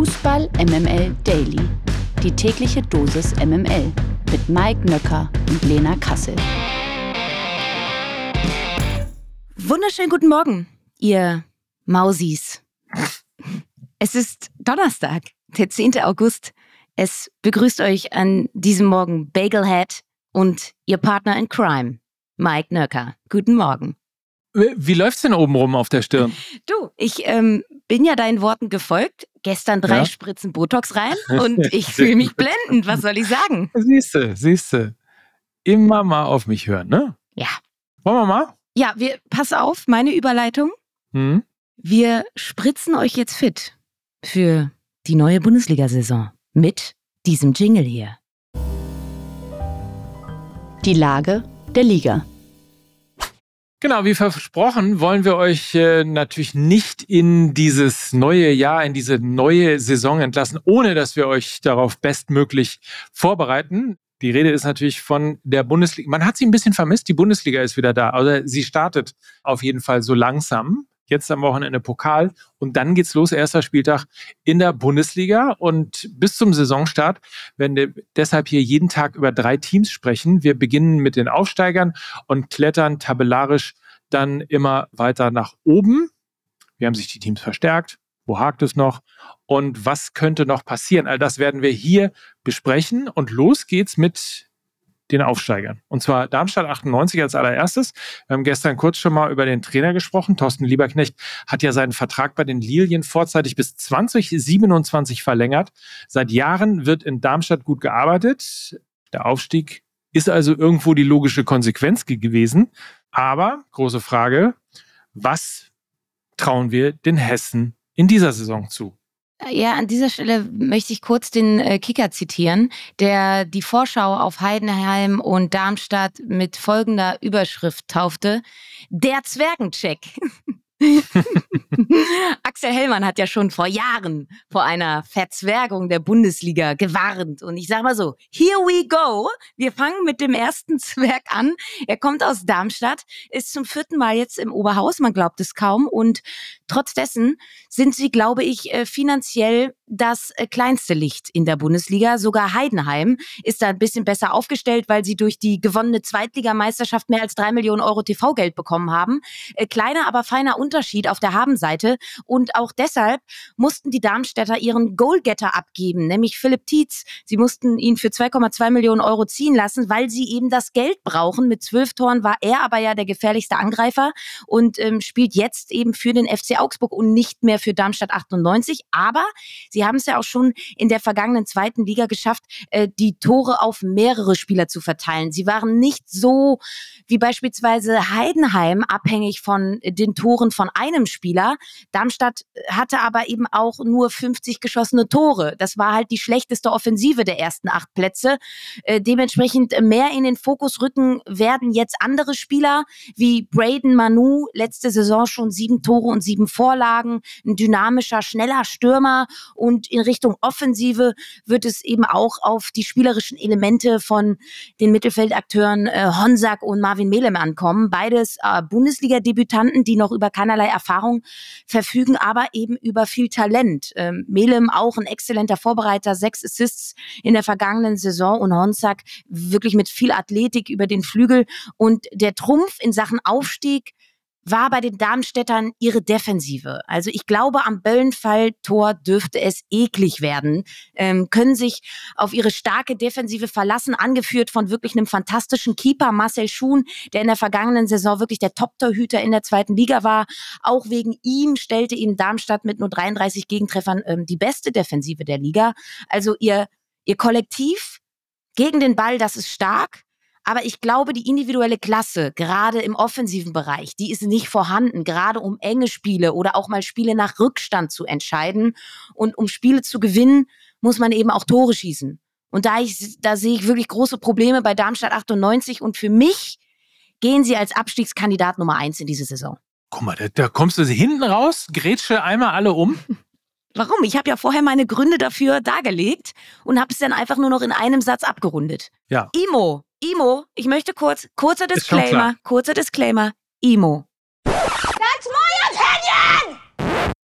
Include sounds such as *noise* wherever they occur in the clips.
Fußball MML Daily. Die tägliche Dosis MML mit Mike Nöcker und Lena Kassel. Wunderschönen guten Morgen, ihr Mausis. Es ist Donnerstag, der 10. August. Es begrüßt euch an diesem Morgen Bagelhead und ihr Partner in Crime, Mike Nöcker. Guten Morgen. Wie läuft's denn oben rum auf der Stirn? Du, ich ähm, bin ja deinen Worten gefolgt. Gestern drei ja? Spritzen Botox rein *laughs* und ich fühle mich blendend. Was soll ich sagen? Siehste, siehste. Immer mal auf mich hören, ne? Ja. Wollen wir mal? Ja, wir, pass auf, meine Überleitung. Hm? Wir spritzen euch jetzt fit für die neue Bundesliga-Saison mit diesem Jingle hier. Die Lage der Liga. Genau, wie versprochen, wollen wir euch äh, natürlich nicht in dieses neue Jahr, in diese neue Saison entlassen, ohne dass wir euch darauf bestmöglich vorbereiten. Die Rede ist natürlich von der Bundesliga. Man hat sie ein bisschen vermisst. Die Bundesliga ist wieder da. Also sie startet auf jeden Fall so langsam jetzt am Wochenende Pokal und dann geht's los, erster Spieltag in der Bundesliga und bis zum Saisonstart werden wir deshalb hier jeden Tag über drei Teams sprechen. Wir beginnen mit den Aufsteigern und klettern tabellarisch dann immer weiter nach oben. Wie haben sich die Teams verstärkt? Wo hakt es noch? Und was könnte noch passieren? All das werden wir hier besprechen und los geht's mit den Aufsteigern. Und zwar Darmstadt 98 als allererstes. Wir haben gestern kurz schon mal über den Trainer gesprochen. Thorsten Lieberknecht hat ja seinen Vertrag bei den Lilien vorzeitig bis 2027 verlängert. Seit Jahren wird in Darmstadt gut gearbeitet. Der Aufstieg ist also irgendwo die logische Konsequenz gewesen. Aber, große Frage, was trauen wir den Hessen in dieser Saison zu? Ja, an dieser Stelle möchte ich kurz den äh, Kicker zitieren, der die Vorschau auf Heidenheim und Darmstadt mit folgender Überschrift taufte. Der Zwergencheck. *laughs* *laughs* *laughs* Axel Hellmann hat ja schon vor Jahren vor einer Verzwergung der Bundesliga gewarnt. Und ich sage mal so, here we go. Wir fangen mit dem ersten *laughs* Zwerg an. Er kommt aus Darmstadt, ist zum vierten Mal jetzt im Oberhaus, man glaubt es kaum. Und trotz dessen sind sie, glaube ich, äh, finanziell das äh, kleinste Licht in der Bundesliga. Sogar Heidenheim ist da ein bisschen besser aufgestellt, weil sie durch die gewonnene Zweitligameisterschaft mehr als drei Millionen Euro TV-Geld bekommen haben. Äh, kleiner, aber feiner Unterschied auf der Habenseite. Und auch deshalb mussten die Darmstädter ihren Goalgetter abgeben, nämlich Philipp Tietz. Sie mussten ihn für 2,2 Millionen Euro ziehen lassen, weil sie eben das Geld brauchen. Mit zwölf Toren war er aber ja der gefährlichste Angreifer und ähm, spielt jetzt eben für den FC Augsburg und nicht mehr für Darmstadt 98. Aber sie haben es ja auch schon in der vergangenen zweiten Liga geschafft, äh, die Tore auf mehrere Spieler zu verteilen. Sie waren nicht so wie beispielsweise Heidenheim abhängig von den Toren von einem Spieler. Darmstadt hatte aber eben auch nur 50 geschossene Tore. Das war halt die schlechteste Offensive der ersten acht Plätze. Äh, dementsprechend mehr in den Fokus rücken werden jetzt andere Spieler wie Braden Manu, letzte Saison schon sieben Tore und sieben Vorlagen, ein dynamischer, schneller Stürmer und in Richtung Offensive wird es eben auch auf die spielerischen Elemente von den Mittelfeldakteuren äh, Honsack und Marvin Melem ankommen. Beides äh, Bundesliga-Debütanten, die noch über keinerlei Erfahrung verfügen, aber eben über viel Talent. Ähm, Melem auch ein exzellenter Vorbereiter, sechs Assists in der vergangenen Saison und Honsack wirklich mit viel Athletik über den Flügel. Und der Trumpf in Sachen Aufstieg war bei den Darmstädtern ihre Defensive. Also ich glaube, am Böllenfall-Tor dürfte es eklig werden. Ähm, können sich auf ihre starke Defensive verlassen, angeführt von wirklich einem fantastischen Keeper, Marcel Schuhn, der in der vergangenen Saison wirklich der Top-Torhüter in der zweiten Liga war. Auch wegen ihm stellte ihm Darmstadt mit nur 33 Gegentreffern ähm, die beste Defensive der Liga. Also ihr, ihr Kollektiv gegen den Ball, das ist stark. Aber ich glaube, die individuelle Klasse, gerade im offensiven Bereich, die ist nicht vorhanden, gerade um enge Spiele oder auch mal Spiele nach Rückstand zu entscheiden. Und um Spiele zu gewinnen, muss man eben auch Tore schießen. Und da, ich, da sehe ich wirklich große Probleme bei Darmstadt 98. Und für mich gehen sie als Abstiegskandidat Nummer eins in diese Saison. Guck mal, da, da kommst du hinten raus, grätsche einmal alle um. *laughs* Warum? Ich habe ja vorher meine Gründe dafür dargelegt und habe es dann einfach nur noch in einem Satz abgerundet. Ja. Imo, Imo, ich möchte kurz, kurzer Disclaimer, kurzer Disclaimer, Imo.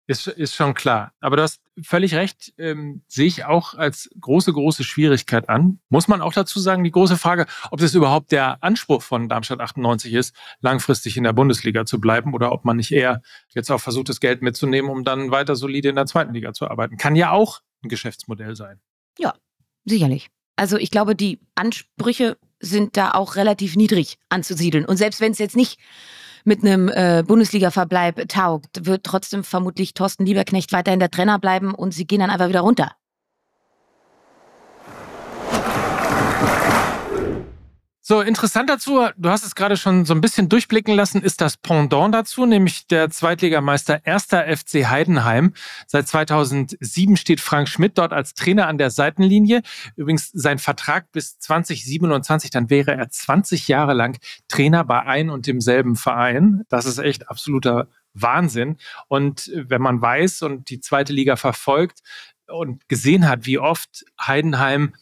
Ist, ist schon klar. Aber du hast völlig recht, ähm, sehe ich auch als große, große Schwierigkeit an. Muss man auch dazu sagen, die große Frage, ob das überhaupt der Anspruch von Darmstadt 98 ist, langfristig in der Bundesliga zu bleiben oder ob man nicht eher jetzt auch versucht, das Geld mitzunehmen, um dann weiter solide in der zweiten Liga zu arbeiten. Kann ja auch ein Geschäftsmodell sein. Ja, sicherlich. Also ich glaube, die Ansprüche sind da auch relativ niedrig anzusiedeln. Und selbst wenn es jetzt nicht mit einem äh, Bundesliga-Verbleib taugt, wird trotzdem vermutlich Thorsten Lieberknecht weiterhin der Trainer bleiben und sie gehen dann einfach wieder runter. So, interessant dazu, du hast es gerade schon so ein bisschen durchblicken lassen, ist das Pendant dazu, nämlich der Zweitligameister 1. FC Heidenheim. Seit 2007 steht Frank Schmidt dort als Trainer an der Seitenlinie. Übrigens sein Vertrag bis 2027, dann wäre er 20 Jahre lang Trainer bei ein und demselben Verein. Das ist echt absoluter Wahnsinn. Und wenn man weiß und die zweite Liga verfolgt und gesehen hat, wie oft Heidenheim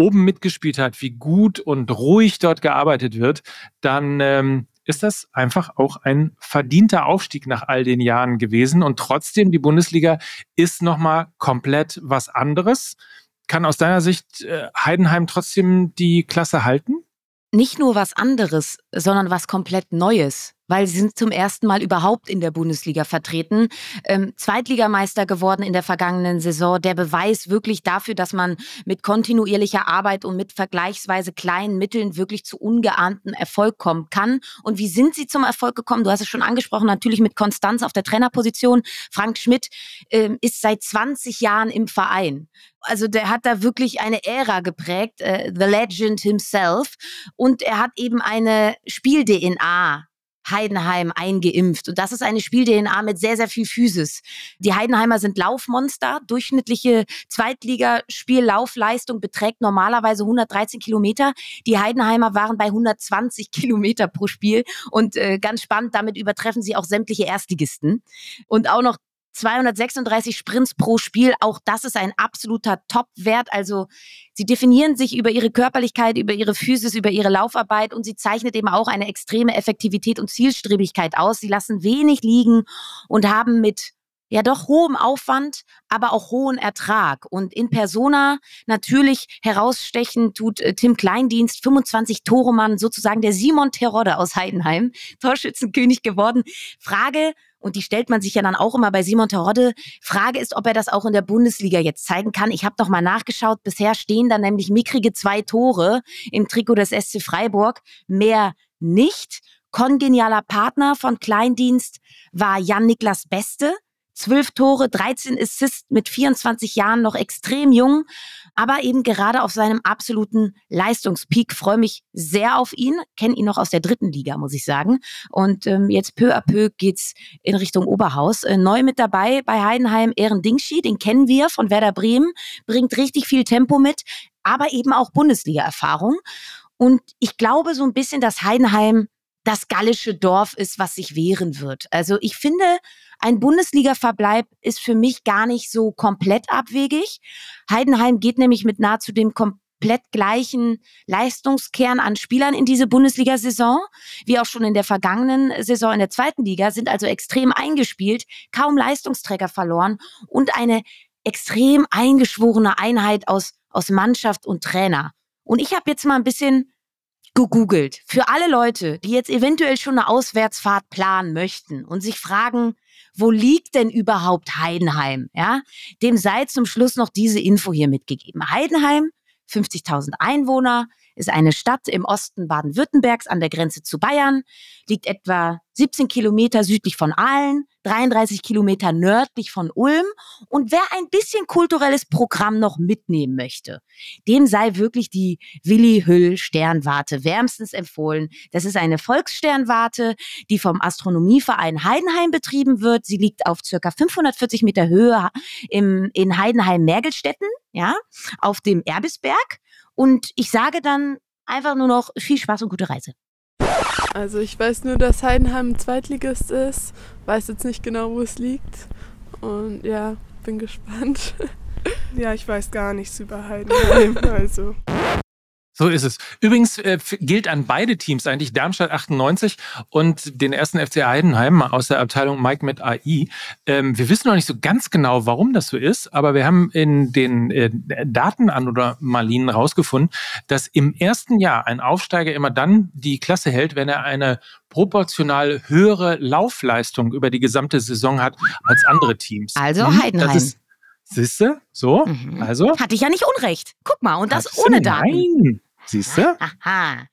oben mitgespielt hat, wie gut und ruhig dort gearbeitet wird, dann ähm, ist das einfach auch ein verdienter Aufstieg nach all den Jahren gewesen. Und trotzdem, die Bundesliga ist nochmal komplett was anderes. Kann aus deiner Sicht äh, Heidenheim trotzdem die Klasse halten? Nicht nur was anderes, sondern was komplett Neues weil sie sind zum ersten Mal überhaupt in der Bundesliga vertreten. Ähm, Zweitligameister geworden in der vergangenen Saison. Der Beweis wirklich dafür, dass man mit kontinuierlicher Arbeit und mit vergleichsweise kleinen Mitteln wirklich zu ungeahntem Erfolg kommen kann. Und wie sind sie zum Erfolg gekommen? Du hast es schon angesprochen, natürlich mit Konstanz auf der Trainerposition. Frank Schmidt ähm, ist seit 20 Jahren im Verein. Also der hat da wirklich eine Ära geprägt, äh, The Legend himself. Und er hat eben eine Spiel-DNA Heidenheim eingeimpft. Und das ist eine Spiel-DNA mit sehr, sehr viel Physis. Die Heidenheimer sind Laufmonster. Durchschnittliche Zweitligaspiellaufleistung beträgt normalerweise 113 Kilometer. Die Heidenheimer waren bei 120 *laughs* Kilometer pro Spiel. Und äh, ganz spannend, damit übertreffen sie auch sämtliche Erstligisten. Und auch noch 236 Sprints pro Spiel, auch das ist ein absoluter Top-Wert. Also sie definieren sich über ihre Körperlichkeit, über ihre Physis, über ihre Laufarbeit und sie zeichnet eben auch eine extreme Effektivität und Zielstrebigkeit aus. Sie lassen wenig liegen und haben mit ja doch hohem Aufwand, aber auch hohen Ertrag. Und in Persona natürlich herausstechen tut äh, Tim Kleindienst, 25 Tore Mann, sozusagen der Simon Terodde aus Heidenheim, *laughs* Torschützenkönig geworden. Frage, und die stellt man sich ja dann auch immer bei Simon Terodde. Frage ist, ob er das auch in der Bundesliga jetzt zeigen kann. Ich habe noch mal nachgeschaut. Bisher stehen da nämlich mickrige zwei Tore im Trikot des SC Freiburg. Mehr nicht. Kongenialer Partner von Kleindienst war Jan-Niklas Beste. Zwölf Tore, 13 Assists mit 24 Jahren, noch extrem jung, aber eben gerade auf seinem absoluten Leistungspeak. Freue mich sehr auf ihn, kenne ihn noch aus der dritten Liga, muss ich sagen. Und ähm, jetzt peu à peu geht's in Richtung Oberhaus. Äh, neu mit dabei bei Heidenheim Ehren Dingschi, den kennen wir von Werder Bremen, bringt richtig viel Tempo mit, aber eben auch Bundesliga-Erfahrung. Und ich glaube so ein bisschen, dass Heidenheim das gallische Dorf ist, was sich wehren wird. Also ich finde, ein Bundesliga-Verbleib ist für mich gar nicht so komplett abwegig. Heidenheim geht nämlich mit nahezu dem komplett gleichen Leistungskern an Spielern in diese Bundesliga-Saison, wie auch schon in der vergangenen Saison in der zweiten Liga, sind also extrem eingespielt, kaum Leistungsträger verloren und eine extrem eingeschworene Einheit aus, aus Mannschaft und Trainer. Und ich habe jetzt mal ein bisschen gegoogelt. Für alle Leute, die jetzt eventuell schon eine Auswärtsfahrt planen möchten und sich fragen, wo liegt denn überhaupt Heidenheim? Ja, dem sei zum Schluss noch diese Info hier mitgegeben. Heidenheim, 50.000 Einwohner, ist eine Stadt im Osten Baden-Württembergs an der Grenze zu Bayern, liegt etwa 17 Kilometer südlich von Aalen, 33 Kilometer nördlich von Ulm. Und wer ein bisschen kulturelles Programm noch mitnehmen möchte, dem sei wirklich die Willi Hüll Sternwarte wärmstens empfohlen. Das ist eine Volkssternwarte, die vom Astronomieverein Heidenheim betrieben wird. Sie liegt auf circa 540 Meter Höhe im, in Heidenheim-Mergelstetten, ja, auf dem Erbisberg. Und ich sage dann einfach nur noch viel Spaß und gute Reise. Also ich weiß nur, dass Heidenheim ein Zweitligist ist, weiß jetzt nicht genau, wo es liegt. Und ja, bin gespannt. *laughs* Ja, ich weiß gar nichts über Heidenheim. *laughs* Also. So ist es. Übrigens äh, gilt an beide Teams eigentlich Darmstadt 98 und den ersten FC Heidenheim aus der Abteilung Mike mit AI. Ähm, wir wissen noch nicht so ganz genau, warum das so ist, aber wir haben in den äh, Datenanomalien rausgefunden, dass im ersten Jahr ein Aufsteiger immer dann die Klasse hält, wenn er eine proportional höhere Laufleistung über die gesamte Saison hat als andere Teams. Also hm, Heidenheim. Siehste? So, mhm. also. Hatte ich ja nicht unrecht. Guck mal, und das Hat's ohne Daten. Nein. Siehst du? Aha.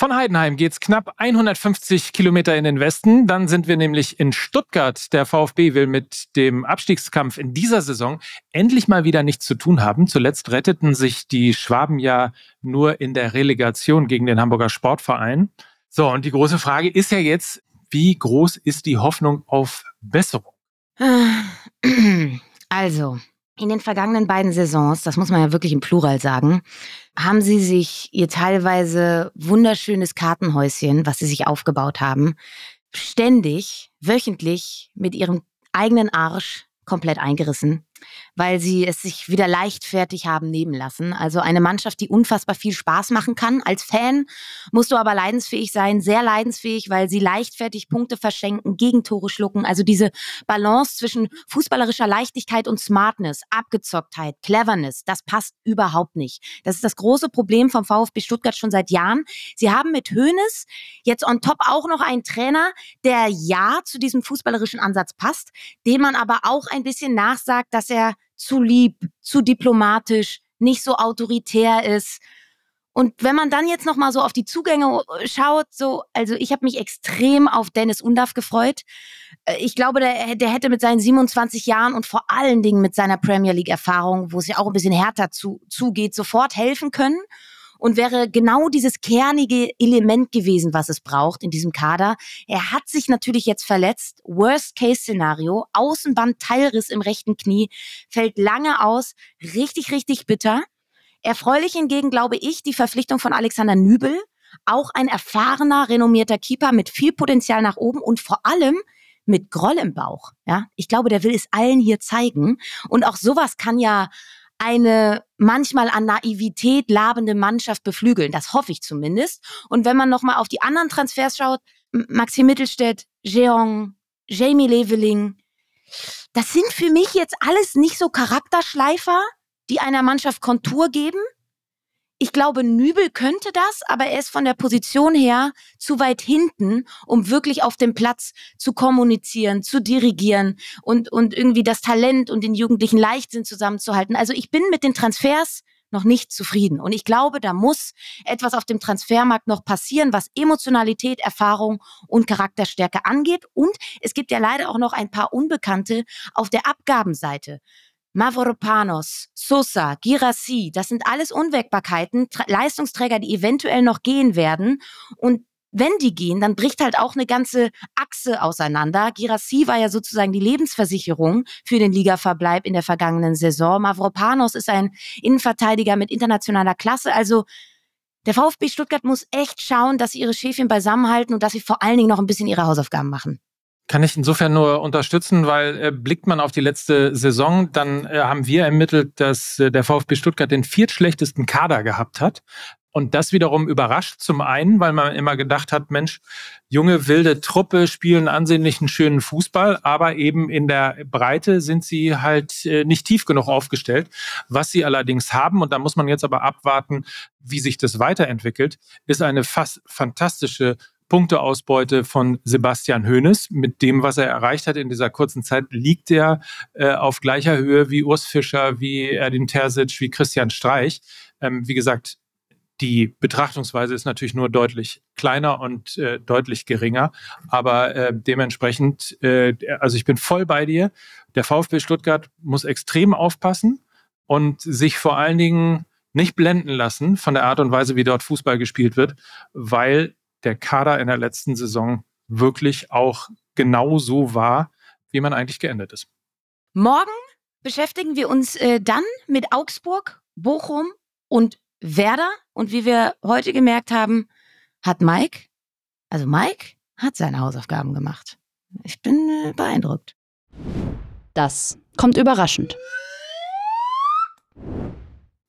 Von Heidenheim geht es knapp 150 Kilometer in den Westen. Dann sind wir nämlich in Stuttgart. Der VfB will mit dem Abstiegskampf in dieser Saison endlich mal wieder nichts zu tun haben. Zuletzt retteten sich die Schwaben ja nur in der Relegation gegen den Hamburger Sportverein. So, und die große Frage ist ja jetzt, wie groß ist die Hoffnung auf Besserung? *clears throat* Also, in den vergangenen beiden Saisons, das muss man ja wirklich im Plural sagen, haben sie sich ihr teilweise wunderschönes Kartenhäuschen, was sie sich aufgebaut haben, ständig, wöchentlich mit ihrem eigenen Arsch komplett eingerissen weil sie es sich wieder leichtfertig haben nehmen lassen. Also eine Mannschaft, die unfassbar viel Spaß machen kann. Als Fan musst du aber leidensfähig sein, sehr leidensfähig, weil sie leichtfertig Punkte verschenken, Gegentore schlucken. Also diese Balance zwischen fußballerischer Leichtigkeit und Smartness, Abgezocktheit, Cleverness, das passt überhaupt nicht. Das ist das große Problem vom VfB Stuttgart schon seit Jahren. Sie haben mit Hoeneß jetzt on top auch noch einen Trainer, der ja zu diesem fußballerischen Ansatz passt, dem man aber auch ein bisschen nachsagt, dass er zu lieb, zu diplomatisch, nicht so autoritär ist. Und wenn man dann jetzt noch mal so auf die Zugänge äh, schaut, so, also ich habe mich extrem auf Dennis Undaff gefreut. Äh, ich glaube, der, der hätte mit seinen 27 Jahren und vor allen Dingen mit seiner Premier League Erfahrung, wo es ja auch ein bisschen härter zu, zugeht, sofort helfen können und wäre genau dieses kernige Element gewesen, was es braucht in diesem Kader. Er hat sich natürlich jetzt verletzt. Worst-Case-Szenario. Außenband Teilriss im rechten Knie. Fällt lange aus. Richtig, richtig bitter. Erfreulich hingegen glaube ich die Verpflichtung von Alexander Nübel. Auch ein erfahrener, renommierter Keeper mit viel Potenzial nach oben und vor allem mit Groll im Bauch. Ja, ich glaube, der will es allen hier zeigen. Und auch sowas kann ja eine manchmal an Naivität labende Mannschaft beflügeln. Das hoffe ich zumindest. Und wenn man nochmal auf die anderen Transfers schaut, Maxi Mittelstädt, Jeong, Jamie Leveling, das sind für mich jetzt alles nicht so Charakterschleifer, die einer Mannschaft Kontur geben, ich glaube, Nübel könnte das, aber er ist von der Position her zu weit hinten, um wirklich auf dem Platz zu kommunizieren, zu dirigieren und, und irgendwie das Talent und den jugendlichen Leichtsinn zusammenzuhalten. Also ich bin mit den Transfers noch nicht zufrieden. Und ich glaube, da muss etwas auf dem Transfermarkt noch passieren, was Emotionalität, Erfahrung und Charakterstärke angeht. Und es gibt ja leider auch noch ein paar Unbekannte auf der Abgabenseite. Mavropanos, Sosa, Girassi, das sind alles Unwägbarkeiten, Tra Leistungsträger, die eventuell noch gehen werden. Und wenn die gehen, dann bricht halt auch eine ganze Achse auseinander. Girassi war ja sozusagen die Lebensversicherung für den Ligaverbleib in der vergangenen Saison. Mavropanos ist ein Innenverteidiger mit internationaler Klasse. Also der VfB Stuttgart muss echt schauen, dass sie ihre Schäfchen beisammenhalten und dass sie vor allen Dingen noch ein bisschen ihre Hausaufgaben machen. Kann ich insofern nur unterstützen, weil äh, blickt man auf die letzte Saison, dann äh, haben wir ermittelt, dass äh, der VfB Stuttgart den viertschlechtesten Kader gehabt hat. Und das wiederum überrascht zum einen, weil man immer gedacht hat, Mensch, junge, wilde Truppe spielen ansehnlichen, schönen Fußball, aber eben in der Breite sind sie halt äh, nicht tief genug aufgestellt. Was sie allerdings haben, und da muss man jetzt aber abwarten, wie sich das weiterentwickelt, ist eine fast fantastische Punkteausbeute von Sebastian Hoeneß. Mit dem, was er erreicht hat in dieser kurzen Zeit, liegt er äh, auf gleicher Höhe wie Urs Fischer, wie Erdin Terzic, wie Christian Streich. Ähm, wie gesagt, die Betrachtungsweise ist natürlich nur deutlich kleiner und äh, deutlich geringer, aber äh, dementsprechend, äh, also ich bin voll bei dir. Der VfB Stuttgart muss extrem aufpassen und sich vor allen Dingen nicht blenden lassen von der Art und Weise, wie dort Fußball gespielt wird, weil der Kader in der letzten Saison wirklich auch genau so war, wie man eigentlich geendet ist. Morgen beschäftigen wir uns äh, dann mit Augsburg, Bochum und Werder. Und wie wir heute gemerkt haben, hat Mike, also Mike, hat seine Hausaufgaben gemacht. Ich bin äh, beeindruckt. Das kommt überraschend.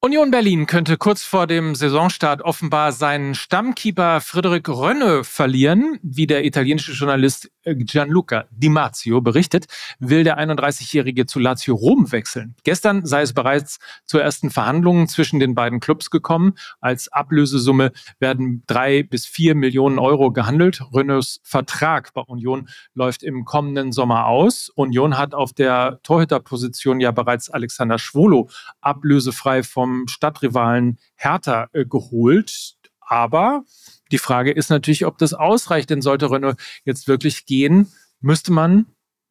Union Berlin könnte kurz vor dem Saisonstart offenbar seinen Stammkeeper Frederik Rönne verlieren. Wie der italienische Journalist Gianluca Di Marzio berichtet, will der 31-Jährige zu Lazio Rom wechseln. Gestern sei es bereits zu ersten Verhandlungen zwischen den beiden Clubs gekommen. Als Ablösesumme werden drei bis vier Millionen Euro gehandelt. Rönnes Vertrag bei Union läuft im kommenden Sommer aus. Union hat auf der Torhüterposition ja bereits Alexander Schwolo ablösefrei vom vom Stadtrivalen Hertha äh, geholt. Aber die Frage ist natürlich, ob das ausreicht, denn sollte Renault jetzt wirklich gehen, müsste man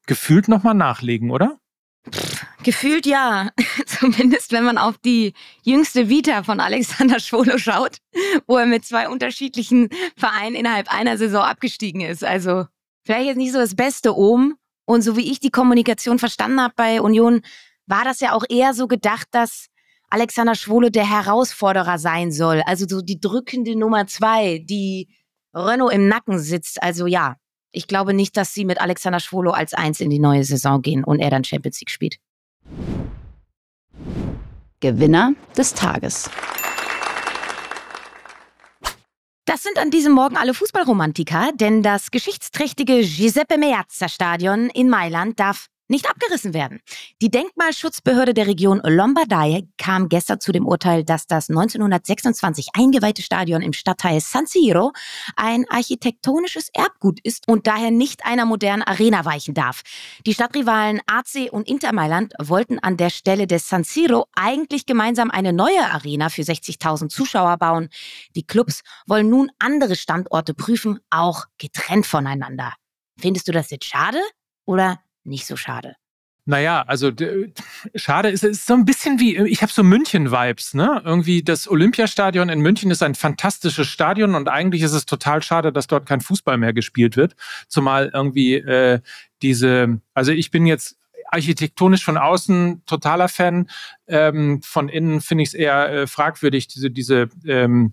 gefühlt nochmal nachlegen, oder? gefühlt ja. *laughs* Zumindest wenn man auf die jüngste Vita von Alexander Schwolo schaut, wo er mit zwei unterschiedlichen Vereinen innerhalb einer Saison abgestiegen ist. Also vielleicht jetzt nicht so das Beste oben. Und so wie ich die Kommunikation verstanden habe bei Union, war das ja auch eher so gedacht, dass Alexander Schwole der Herausforderer sein soll. Also so die drückende Nummer zwei, die Renault im Nacken sitzt. Also ja, ich glaube nicht, dass sie mit Alexander Schwolo als Eins in die neue Saison gehen und er dann Champions League spielt. Gewinner des Tages. Das sind an diesem Morgen alle Fußballromantiker, denn das geschichtsträchtige Giuseppe Meazza Stadion in Mailand darf nicht abgerissen werden. Die Denkmalschutzbehörde der Region Lombardei kam gestern zu dem Urteil, dass das 1926 eingeweihte Stadion im Stadtteil San Siro ein architektonisches Erbgut ist und daher nicht einer modernen Arena weichen darf. Die Stadtrivalen AC und Inter Mailand wollten an der Stelle des San Siro eigentlich gemeinsam eine neue Arena für 60.000 Zuschauer bauen. Die Clubs wollen nun andere Standorte prüfen, auch getrennt voneinander. Findest du das jetzt schade oder nicht so schade. Naja, also schade ist, ist so ein bisschen wie, ich habe so München-Vibes, ne? Irgendwie das Olympiastadion in München ist ein fantastisches Stadion und eigentlich ist es total schade, dass dort kein Fußball mehr gespielt wird. Zumal irgendwie äh, diese, also ich bin jetzt architektonisch von außen totaler Fan. Ähm, von innen finde ich es eher äh, fragwürdig, diese, diese ähm,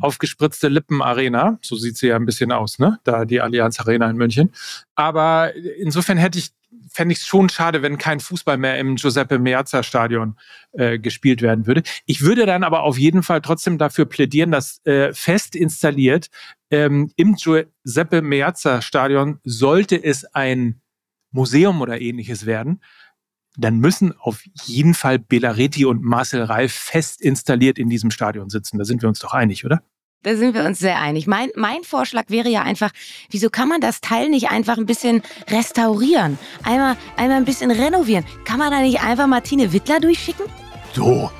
aufgespritzte Lippenarena. So sieht sie ja ein bisschen aus, ne? Da die Allianz Arena in München. Aber insofern hätte ich, fände ich es schon schade, wenn kein Fußball mehr im Giuseppe Meazza Stadion äh, gespielt werden würde. Ich würde dann aber auf jeden Fall trotzdem dafür plädieren, dass äh, fest installiert ähm, im Giuseppe Meazza Stadion sollte es ein Museum oder ähnliches werden, dann müssen auf jeden Fall Bellaretti und Marcel Reif fest installiert in diesem Stadion sitzen. Da sind wir uns doch einig, oder? Da sind wir uns sehr einig. Mein, mein Vorschlag wäre ja einfach, wieso kann man das Teil nicht einfach ein bisschen restaurieren? Einmal, einmal ein bisschen renovieren. Kann man da nicht einfach Martine Wittler durchschicken? So,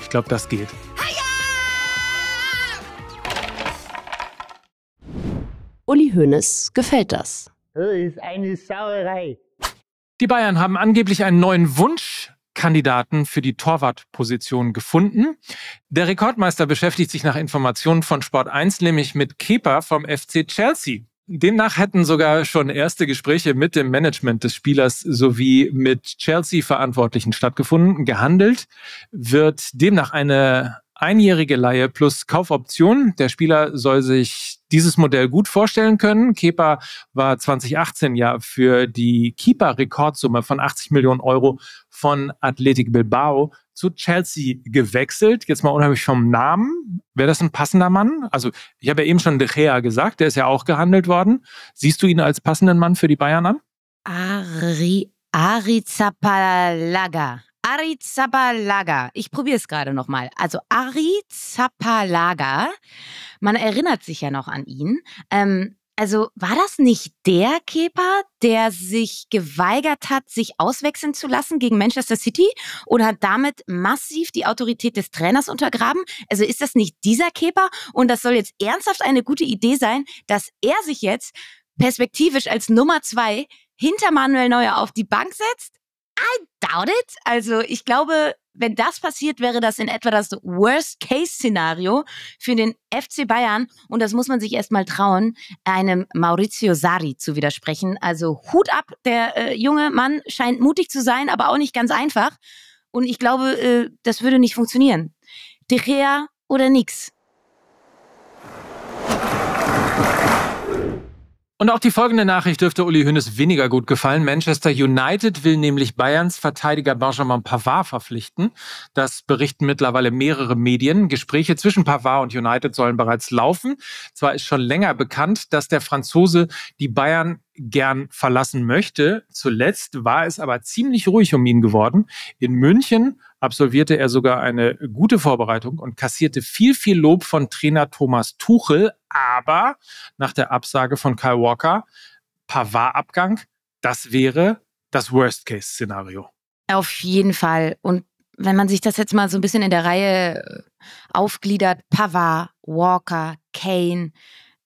ich glaube, das geht. Uli Hoeneß gefällt das. Das ist eine Sauerei. Die Bayern haben angeblich einen neuen Wunschkandidaten für die Torwartposition gefunden. Der Rekordmeister beschäftigt sich nach Informationen von Sport 1 nämlich mit Kepa vom FC Chelsea. Demnach hätten sogar schon erste Gespräche mit dem Management des Spielers sowie mit Chelsea-Verantwortlichen stattgefunden. Gehandelt wird demnach eine einjährige Leihe plus Kaufoption. Der Spieler soll sich dieses Modell gut vorstellen können. Kepa war 2018 ja für die Keeper-Rekordsumme von 80 Millionen Euro von Athletic Bilbao zu Chelsea gewechselt. Jetzt mal unheimlich vom Namen. Wäre das ein passender Mann? Also ich habe ja eben schon De Gea gesagt, der ist ja auch gehandelt worden. Siehst du ihn als passenden Mann für die Bayern an? Ari, Ari Zapalaga. Ari Zapalaga. Ich probiere es gerade nochmal. Also Ari Zapalaga. Man erinnert sich ja noch an ihn. Ähm, also war das nicht der Kepa, der sich geweigert hat, sich auswechseln zu lassen gegen Manchester City und hat damit massiv die Autorität des Trainers untergraben? Also ist das nicht dieser Kepa? Und das soll jetzt ernsthaft eine gute Idee sein, dass er sich jetzt perspektivisch als Nummer zwei hinter Manuel Neuer auf die Bank setzt? I doubt it. Also ich glaube, wenn das passiert, wäre das in etwa das Worst-Case-Szenario für den FC Bayern. Und das muss man sich erstmal trauen, einem Maurizio Sari zu widersprechen. Also Hut ab, der äh, junge Mann scheint mutig zu sein, aber auch nicht ganz einfach. Und ich glaube, äh, das würde nicht funktionieren. De Gea oder nix. Und auch die folgende Nachricht dürfte Uli Hoeneß weniger gut gefallen. Manchester United will nämlich Bayerns Verteidiger Benjamin Pavard verpflichten. Das berichten mittlerweile mehrere Medien. Gespräche zwischen Pavard und United sollen bereits laufen. Zwar ist schon länger bekannt, dass der Franzose die Bayern gern verlassen möchte. Zuletzt war es aber ziemlich ruhig um ihn geworden. In München absolvierte er sogar eine gute Vorbereitung und kassierte viel, viel Lob von Trainer Thomas Tuchel. Aber nach der Absage von Kyle Walker, Pavard-Abgang, das wäre das Worst-Case-Szenario. Auf jeden Fall. Und wenn man sich das jetzt mal so ein bisschen in der Reihe äh, aufgliedert, Pavard, Walker, Kane,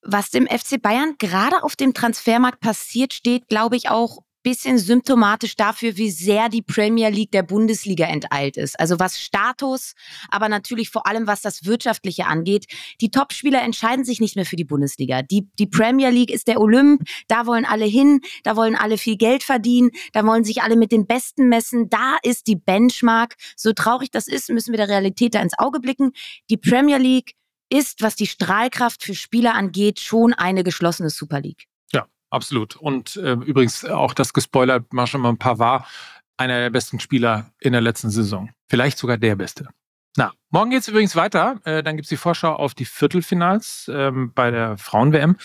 was dem FC Bayern gerade auf dem Transfermarkt passiert, steht, glaube ich, auch bisschen symptomatisch dafür, wie sehr die Premier League der Bundesliga enteilt ist. Also was Status, aber natürlich vor allem was das Wirtschaftliche angeht. Die Topspieler entscheiden sich nicht mehr für die Bundesliga. Die, die Premier League ist der Olymp, da wollen alle hin, da wollen alle viel Geld verdienen, da wollen sich alle mit den Besten messen, da ist die Benchmark. So traurig das ist, müssen wir der Realität da ins Auge blicken. Die Premier League ist, was die Strahlkraft für Spieler angeht, schon eine geschlossene Super League. Absolut. Und äh, übrigens auch das gespoilert, Marshall Pavard, einer der besten Spieler in der letzten Saison. Vielleicht sogar der beste. Na, morgen geht es übrigens weiter. Äh, dann gibt es die Vorschau auf die Viertelfinals ähm, bei der Frauen-WM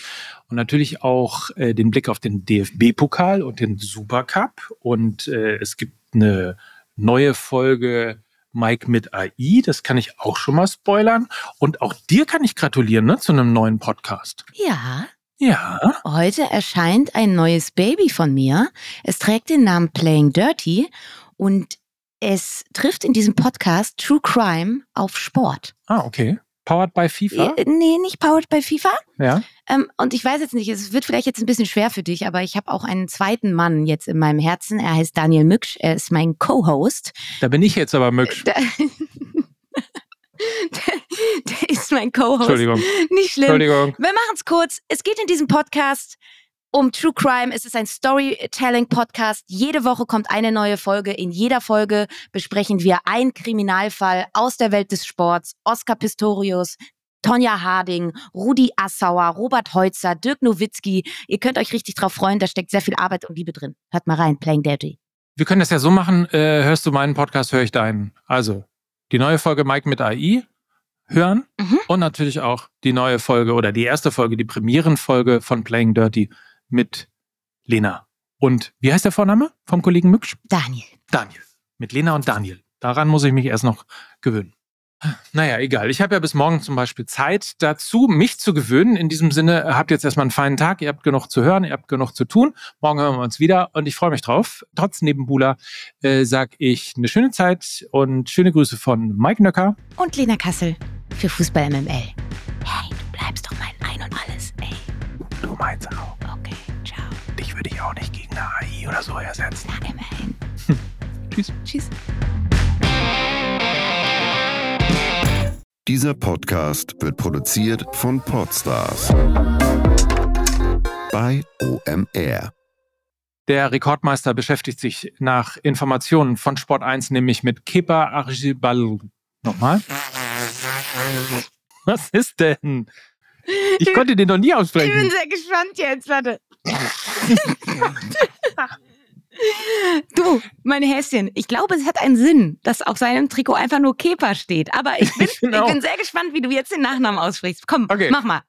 und natürlich auch äh, den Blick auf den DFB-Pokal und den Supercup. Und äh, es gibt eine neue Folge Mike mit AI. Das kann ich auch schon mal spoilern. Und auch dir kann ich gratulieren ne, zu einem neuen Podcast. Ja, Ja. Heute erscheint ein neues Baby von mir. Es trägt den Namen Playing Dirty und es trifft in diesem Podcast True Crime auf Sport. Ah, okay. Powered by FIFA? Nee, nicht powered by FIFA. Ja. Ähm, und ich weiß jetzt nicht, es wird vielleicht jetzt ein bisschen schwer für dich, aber ich habe auch einen zweiten Mann jetzt in meinem Herzen. Er heißt Daniel Mücksch. Er ist mein Co-Host. Da bin ich jetzt aber Mücksch. Der, der, *laughs* der ist mein Co-Host. Entschuldigung. Nicht schlimm. Entschuldigung. Wir machen es kurz. Es geht in diesem Podcast um True Crime. Es ist ein Storytelling-Podcast. Jede Woche kommt eine neue Folge. In jeder Folge besprechen wir einen Kriminalfall aus der Welt des Sports. Oscar Pistorius, Tonja Harding, Rudi Assauer, Robert Heutzer, Dirk Nowitzki. Ihr könnt euch richtig drauf freuen. Da steckt sehr viel Arbeit und Liebe drin. Hört mal rein. Playing Dirty. Wir können das ja so machen, äh, hörst du meinen Podcast, höre ich deinen. Also, die neue Folge Mike mit AI hören Mhm. und natürlich auch die neue Folge oder die erste Folge, die Premierenfolge von Playing Dirty mit Lena. Und wie heißt der Vorname vom Kollegen Mücksch? Daniel. Daniel. Mit Lena und Daniel. Daran muss ich mich erst noch gewöhnen. Naja, egal. Ich habe ja bis morgen zum Beispiel Zeit dazu, mich zu gewöhnen. In diesem Sinne, habt jetzt erstmal einen feinen Tag. Ihr habt genug zu hören, ihr habt genug zu tun. Morgen hören wir uns wieder und ich freue mich drauf. Trotz Nebenbuhler äh, sage ich eine schöne Zeit und schöne Grüße von Mike Nöcker. Und Lena Kassel für Fußball MML. Hey, du bleibst doch mein Ein und Alles. Ey, Du meinst auch. okay, ciao. Dich würde ich auch nicht gegen eine AI oder so ersetzen. Na, immerhin. Tschüss. Tschüss. Dieser Podcast wird produziert von Podstars bei OMR. Der Rekordmeister beschäftigt sich nach Informationen von Sport 1 nämlich mit Kepa Archibald. Nochmal. Was ist denn? Ich konnte den noch nie Ich bin aussprechen. sehr gespannt jetzt, warte. *laughs* du, mein Häschen, ich glaube, es hat einen Sinn, dass auf seinem Trikot einfach nur Kepa steht. Aber ich *laughs* bin, Ich ich bin sehr gespannt, wie du jetzt den Nachnamen aussprichst. Komm, Okay. mach mal.